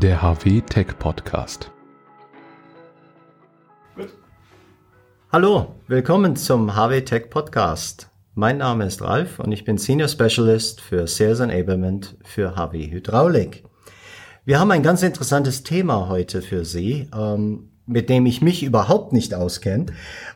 der HW Tech Podcast. Hallo, willkommen zum HW Tech Podcast. Mein Name ist Ralf und ich bin Senior Specialist für Sales Enablement für HW Hydraulik. Wir haben ein ganz interessantes Thema heute für Sie, ähm, mit dem ich mich überhaupt nicht auskenne.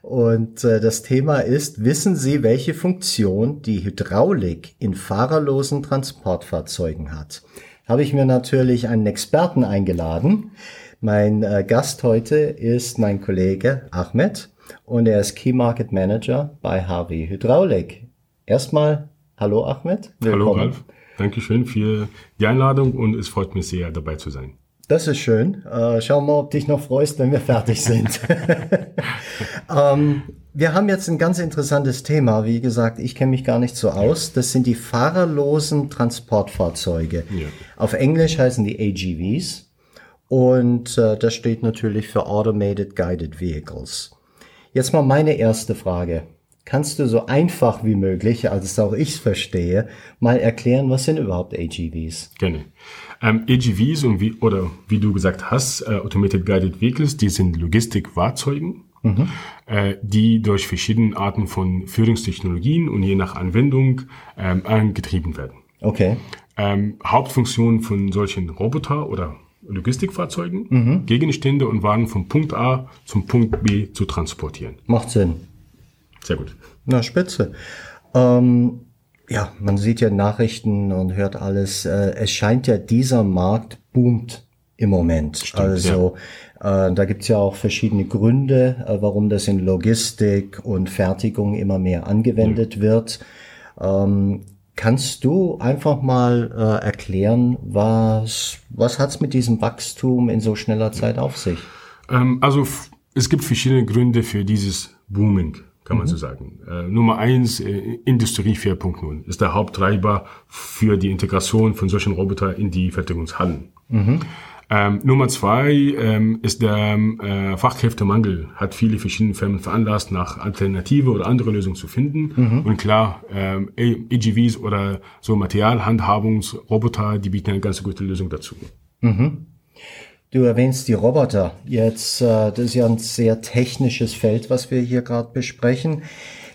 Und äh, das Thema ist, wissen Sie, welche Funktion die Hydraulik in fahrerlosen Transportfahrzeugen hat? Habe ich mir natürlich einen Experten eingeladen. Mein äh, Gast heute ist mein Kollege Ahmed und er ist Key Market Manager bei HW Hydraulik. Erstmal, hallo Ahmed. Willkommen. Hallo Ralf. Dankeschön für die Einladung und es freut mich sehr, dabei zu sein. Das ist schön. Äh, schau mal, ob dich noch freust, wenn wir fertig sind. ähm, wir haben jetzt ein ganz interessantes Thema. Wie gesagt, ich kenne mich gar nicht so aus. Das sind die fahrerlosen Transportfahrzeuge. Ja. Auf Englisch heißen die AGVs. Und äh, das steht natürlich für Automated Guided Vehicles. Jetzt mal meine erste Frage. Kannst du so einfach wie möglich, also auch ich verstehe, mal erklären, was sind überhaupt AGVs? Gerne. Ähm, AGVs und wie, oder wie du gesagt hast, äh, Automated Guided Vehicles, die sind Logistikfahrzeugen, mhm. äh, die durch verschiedene Arten von Führungstechnologien und je nach Anwendung ähm, angetrieben werden. Okay. Ähm, Hauptfunktion von solchen Roboter oder Logistikfahrzeugen, mhm. Gegenstände und Wagen von Punkt A zum Punkt B zu transportieren. Macht Sinn. Sehr gut. Na, spitze. Ähm, ja, man sieht ja Nachrichten und hört alles. Äh, es scheint ja, dieser Markt boomt im Moment. Stimmt, also ja. Äh, da gibt's ja auch verschiedene Gründe, äh, warum das in Logistik und Fertigung immer mehr angewendet ja. wird. Ähm, kannst du einfach mal äh, erklären, was, was hat's mit diesem Wachstum in so schneller Zeit auf sich? Ähm, also es gibt verschiedene Gründe für dieses Booming kann man mhm. so sagen. Äh, Nummer eins, äh, Industrie 4.0 ist der Haupttreiber für die Integration von solchen Robotern in die Fertigungshallen. Mhm. Ähm, Nummer zwei ähm, ist der äh, Fachkräftemangel, hat viele verschiedene Firmen veranlasst, nach Alternative oder andere Lösungen zu finden. Mhm. Und klar, ähm, EGVs oder so Materialhandhabungsroboter, die bieten eine ganz gute Lösung dazu. Mhm. Du erwähnst die Roboter. Jetzt, äh, das ist ja ein sehr technisches Feld, was wir hier gerade besprechen.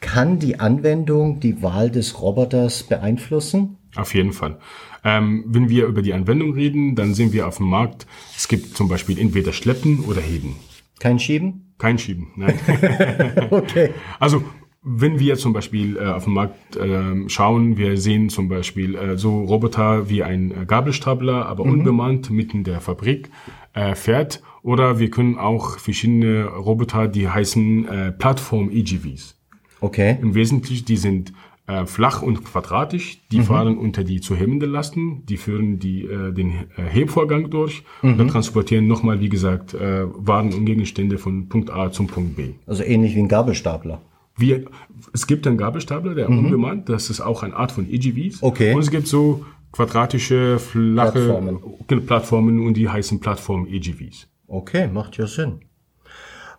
Kann die Anwendung die Wahl des Roboters beeinflussen? Auf jeden Fall. Ähm, wenn wir über die Anwendung reden, dann sehen wir auf dem Markt, es gibt zum Beispiel entweder Schleppen oder Heben. Kein Schieben? Kein Schieben, nein. okay. Also wenn wir zum Beispiel äh, auf dem Markt äh, schauen, wir sehen zum Beispiel äh, so Roboter wie ein äh, Gabelstapler, aber mhm. unbemannt mitten in der Fabrik äh, fährt. Oder wir können auch verschiedene Roboter, die heißen äh, Plattform-EGVs. Okay. Im Wesentlichen, die sind äh, flach und quadratisch. Die mhm. fahren unter die zu hebenden Lasten, die führen die, äh, den äh, Hebvorgang durch mhm. und transportieren nochmal, wie gesagt, äh, Waren und Gegenstände von Punkt A zum Punkt B. Also ähnlich wie ein Gabelstapler. Wir, es gibt einen Gabelstapler, der mhm. unbemannt, das ist auch eine Art von EGVs. Okay. Und es gibt so quadratische, flache Plattformen, Plattformen und die heißen Plattform EGVs. Okay, macht ja Sinn.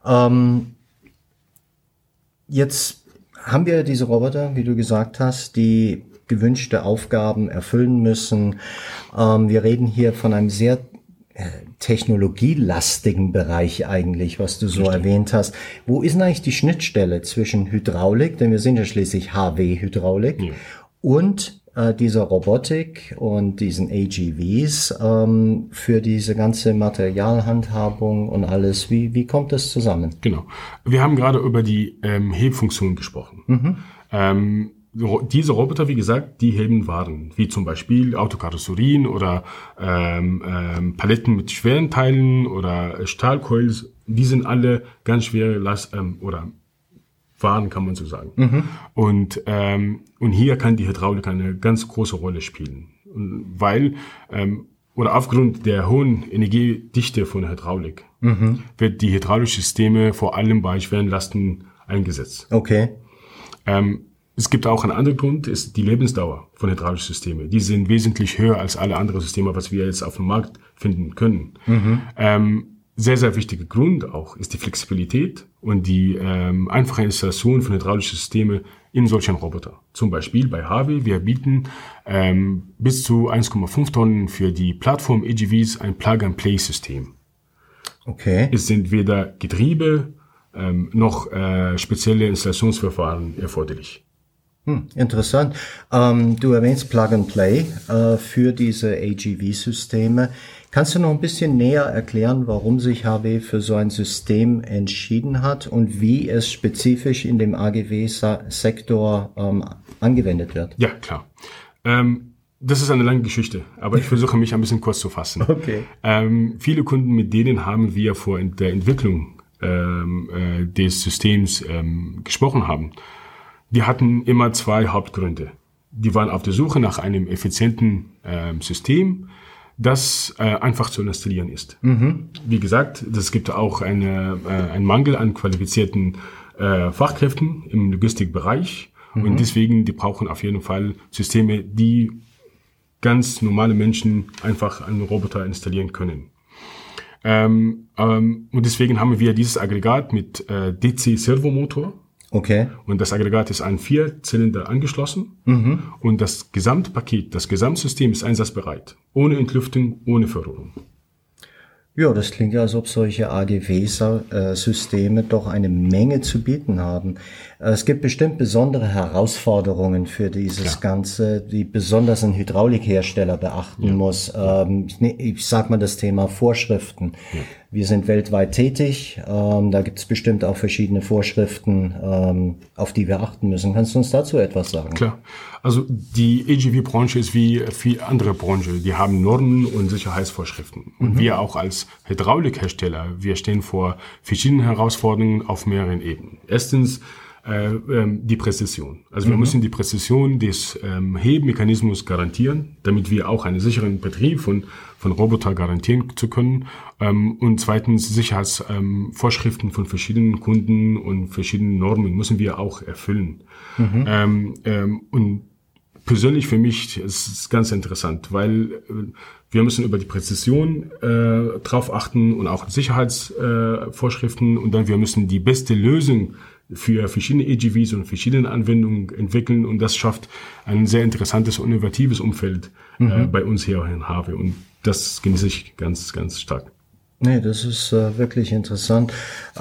Ähm, jetzt haben wir diese Roboter, wie du gesagt hast, die gewünschte Aufgaben erfüllen müssen. Ähm, wir reden hier von einem sehr äh, technologielastigen Bereich eigentlich, was du so Richtig. erwähnt hast. Wo ist denn eigentlich die Schnittstelle zwischen Hydraulik, denn wir sind ja schließlich HW-Hydraulik, ja. und äh, dieser Robotik und diesen AGVs ähm, für diese ganze Materialhandhabung und alles. Wie, wie kommt das zusammen? Genau. Wir haben gerade über die ähm, Hebfunktion gesprochen. Mhm. Ähm, diese Roboter, wie gesagt, die heben Waren, wie zum Beispiel Autokarosserien oder ähm, ähm, Paletten mit schweren Teilen oder Stahlcoils. Die sind alle ganz schwere Last ähm, oder waren, kann man so sagen. Mhm. Und, ähm, und hier kann die Hydraulik eine ganz große Rolle spielen. Weil, ähm, oder aufgrund der hohen Energiedichte von der Hydraulik, mhm. wird die hydraulische Systeme vor allem bei schweren Lasten eingesetzt. Okay. Ähm, es gibt auch einen anderen Grund, ist die Lebensdauer von hydraulischen Systemen. Die sind wesentlich höher als alle anderen Systeme, was wir jetzt auf dem Markt finden können. Mhm. Ähm, sehr, sehr wichtiger Grund auch ist die Flexibilität und die ähm, einfache Installation von hydraulischen Systemen in solchen Roboter. Zum Beispiel bei Harvey, wir bieten ähm, bis zu 1,5 Tonnen für die Plattform AGVs ein Plug-and-Play-System. Okay. Es sind weder Getriebe ähm, noch äh, spezielle Installationsverfahren erforderlich. Hm, interessant. Ähm, du erwähnst Plug and Play äh, für diese AGV-Systeme. Kannst du noch ein bisschen näher erklären, warum sich HW für so ein System entschieden hat und wie es spezifisch in dem AGW-Sektor ähm, angewendet wird? Ja, klar. Ähm, das ist eine lange Geschichte, aber ich versuche mich ein bisschen kurz zu fassen. Okay. Ähm, viele Kunden, mit denen haben wir vor der Entwicklung ähm, äh, des Systems ähm, gesprochen haben, die hatten immer zwei Hauptgründe. Die waren auf der Suche nach einem effizienten ähm, System, das äh, einfach zu installieren ist. Mhm. Wie gesagt, es gibt auch eine, äh, einen Mangel an qualifizierten äh, Fachkräften im Logistikbereich mhm. und deswegen die brauchen auf jeden Fall Systeme, die ganz normale Menschen einfach einen Roboter installieren können. Ähm, ähm, und deswegen haben wir dieses Aggregat mit äh, DC-Servomotor Okay. Und das Aggregat ist an vier Zylinder angeschlossen. Mhm. Und das Gesamtpaket, das Gesamtsystem ist einsatzbereit. Ohne Entlüftung, ohne Verrohrung. Ja, das klingt ja, als ob solche AGW-Systeme doch eine Menge zu bieten haben. Äh, es gibt bestimmt besondere Herausforderungen für dieses ja. Ganze, die besonders ein Hydraulikhersteller beachten ja. muss. Ähm, ich sag mal das Thema Vorschriften. Ja. Wir sind weltweit tätig. Ähm, da gibt es bestimmt auch verschiedene Vorschriften, ähm, auf die wir achten müssen. Kannst du uns dazu etwas sagen? Klar. Also die AGV-Branche ist wie viele andere Branchen. Die haben Normen und Sicherheitsvorschriften. Und mhm. wir auch als Hydraulikhersteller, wir stehen vor verschiedenen Herausforderungen auf mehreren Ebenen. Erstens äh, ähm, die Präzision. Also wir mhm. müssen die Präzision des ähm, Hebmechanismus garantieren, damit wir auch einen sicheren Betrieb von, von Roboter garantieren zu können. Ähm, und zweitens Sicherheitsvorschriften ähm, von verschiedenen Kunden und verschiedenen Normen müssen wir auch erfüllen. Mhm. Ähm, ähm, und persönlich für mich ist es ganz interessant, weil äh, wir müssen über die Präzision äh, drauf achten und auch Sicherheitsvorschriften äh, und dann wir müssen die beste Lösung für verschiedene AGVs und verschiedene Anwendungen entwickeln und das schafft ein sehr interessantes und innovatives Umfeld äh, mhm. äh, bei uns hier in Harvey und das genieße ich ganz, ganz stark. Nee, das ist äh, wirklich interessant.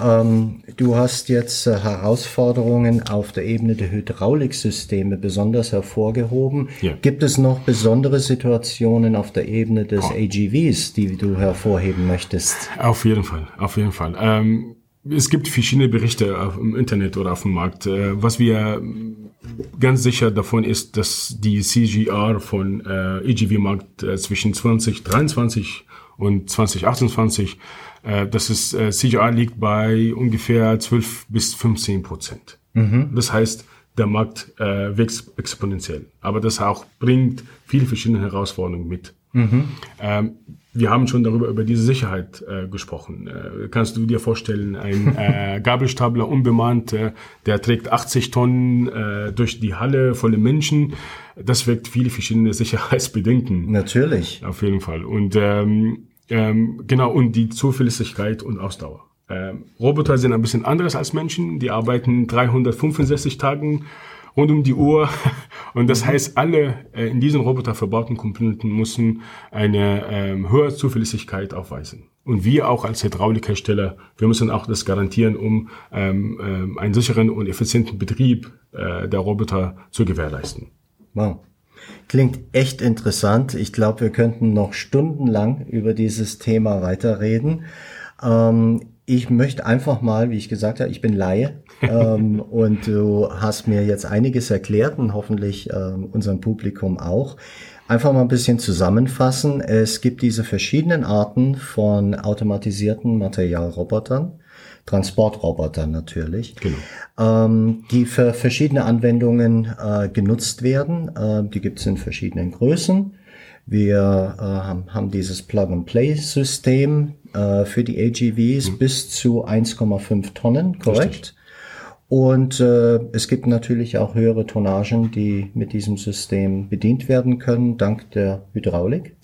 Ähm, du hast jetzt äh, Herausforderungen auf der Ebene der Hydrauliksysteme besonders hervorgehoben. Ja. Gibt es noch besondere Situationen auf der Ebene des oh. AGVs, die du hervorheben möchtest? Auf jeden Fall, auf jeden Fall. Ähm, es gibt verschiedene Berichte auf, im Internet oder auf dem Markt. Äh, was wir ganz sicher davon ist, dass die CGR von äh, AGV-Markt äh, zwischen 2023 und 2028, äh, das ist, äh, CGR liegt bei ungefähr 12 bis 15 Prozent. Mhm. Das heißt, der Markt äh, wächst exponentiell. Aber das auch bringt viele verschiedene Herausforderungen mit. Mhm. Ähm, wir haben schon darüber über diese Sicherheit äh, gesprochen. Äh, kannst du dir vorstellen, ein äh, Gabelstapler unbemannt, äh, der trägt 80 Tonnen äh, durch die Halle volle Menschen. Das wirkt viele verschiedene Sicherheitsbedenken. Natürlich. Auf jeden Fall. Und ähm, ähm, genau, und die Zuverlässigkeit und Ausdauer. Ähm, Roboter sind ein bisschen anderes als Menschen. Die arbeiten 365 Tagen rund um die Uhr. Und das mhm. heißt, alle äh, in diesen Roboter verbauten Komponenten müssen eine ähm, höhere Zuverlässigkeit aufweisen. Und wir auch als Hydraulikhersteller, wir müssen auch das garantieren, um ähm, ähm, einen sicheren und effizienten Betrieb äh, der Roboter zu gewährleisten. Wow. Klingt echt interessant. Ich glaube, wir könnten noch stundenlang über dieses Thema weiterreden. Ähm, ich möchte einfach mal, wie ich gesagt habe, ich bin Laie ähm, und du hast mir jetzt einiges erklärt und hoffentlich ähm, unserem Publikum auch. Einfach mal ein bisschen zusammenfassen. Es gibt diese verschiedenen Arten von automatisierten Materialrobotern. Transportrobotern natürlich, genau. ähm, die für verschiedene Anwendungen äh, genutzt werden. Äh, die gibt es in verschiedenen Größen. Wir äh, haben dieses Plug-and-Play-System äh, für die AGVs mhm. bis zu 1,5 Tonnen, korrekt? Richtig. Und äh, es gibt natürlich auch höhere Tonnagen, die mit diesem System bedient werden können, dank der Hydraulik.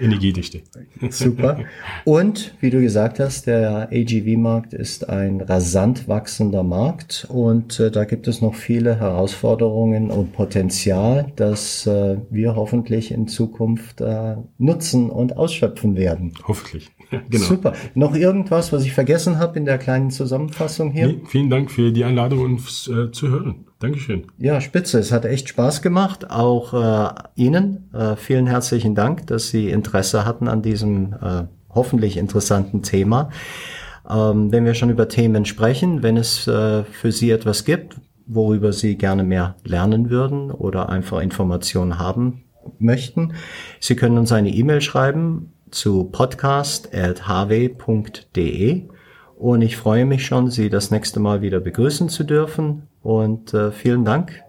Energiedichte. Super. Und wie du gesagt hast, der AGV-Markt ist ein rasant wachsender Markt und äh, da gibt es noch viele Herausforderungen und Potenzial, das äh, wir hoffentlich in Zukunft äh, nutzen und ausschöpfen werden. Hoffentlich. genau. Super. Noch irgendwas, was ich vergessen habe in der kleinen Zusammenfassung hier? Nee, vielen Dank für die Einladung und äh, zu hören. Dankeschön. Ja, spitze. Es hat echt Spaß gemacht. Auch äh, Ihnen äh, vielen herzlichen Dank, dass Sie Interesse hatten an diesem äh, hoffentlich interessanten Thema. Ähm, wenn wir schon über Themen sprechen, wenn es äh, für Sie etwas gibt, worüber Sie gerne mehr lernen würden oder einfach Informationen haben möchten, Sie können uns eine E-Mail schreiben zu podcast.hw.de und ich freue mich schon, Sie das nächste Mal wieder begrüßen zu dürfen und äh, vielen Dank.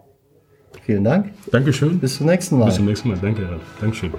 Vielen Dank. Dankeschön. Bis zum nächsten Mal. Bis zum nächsten Mal. Danke, Dankeschön.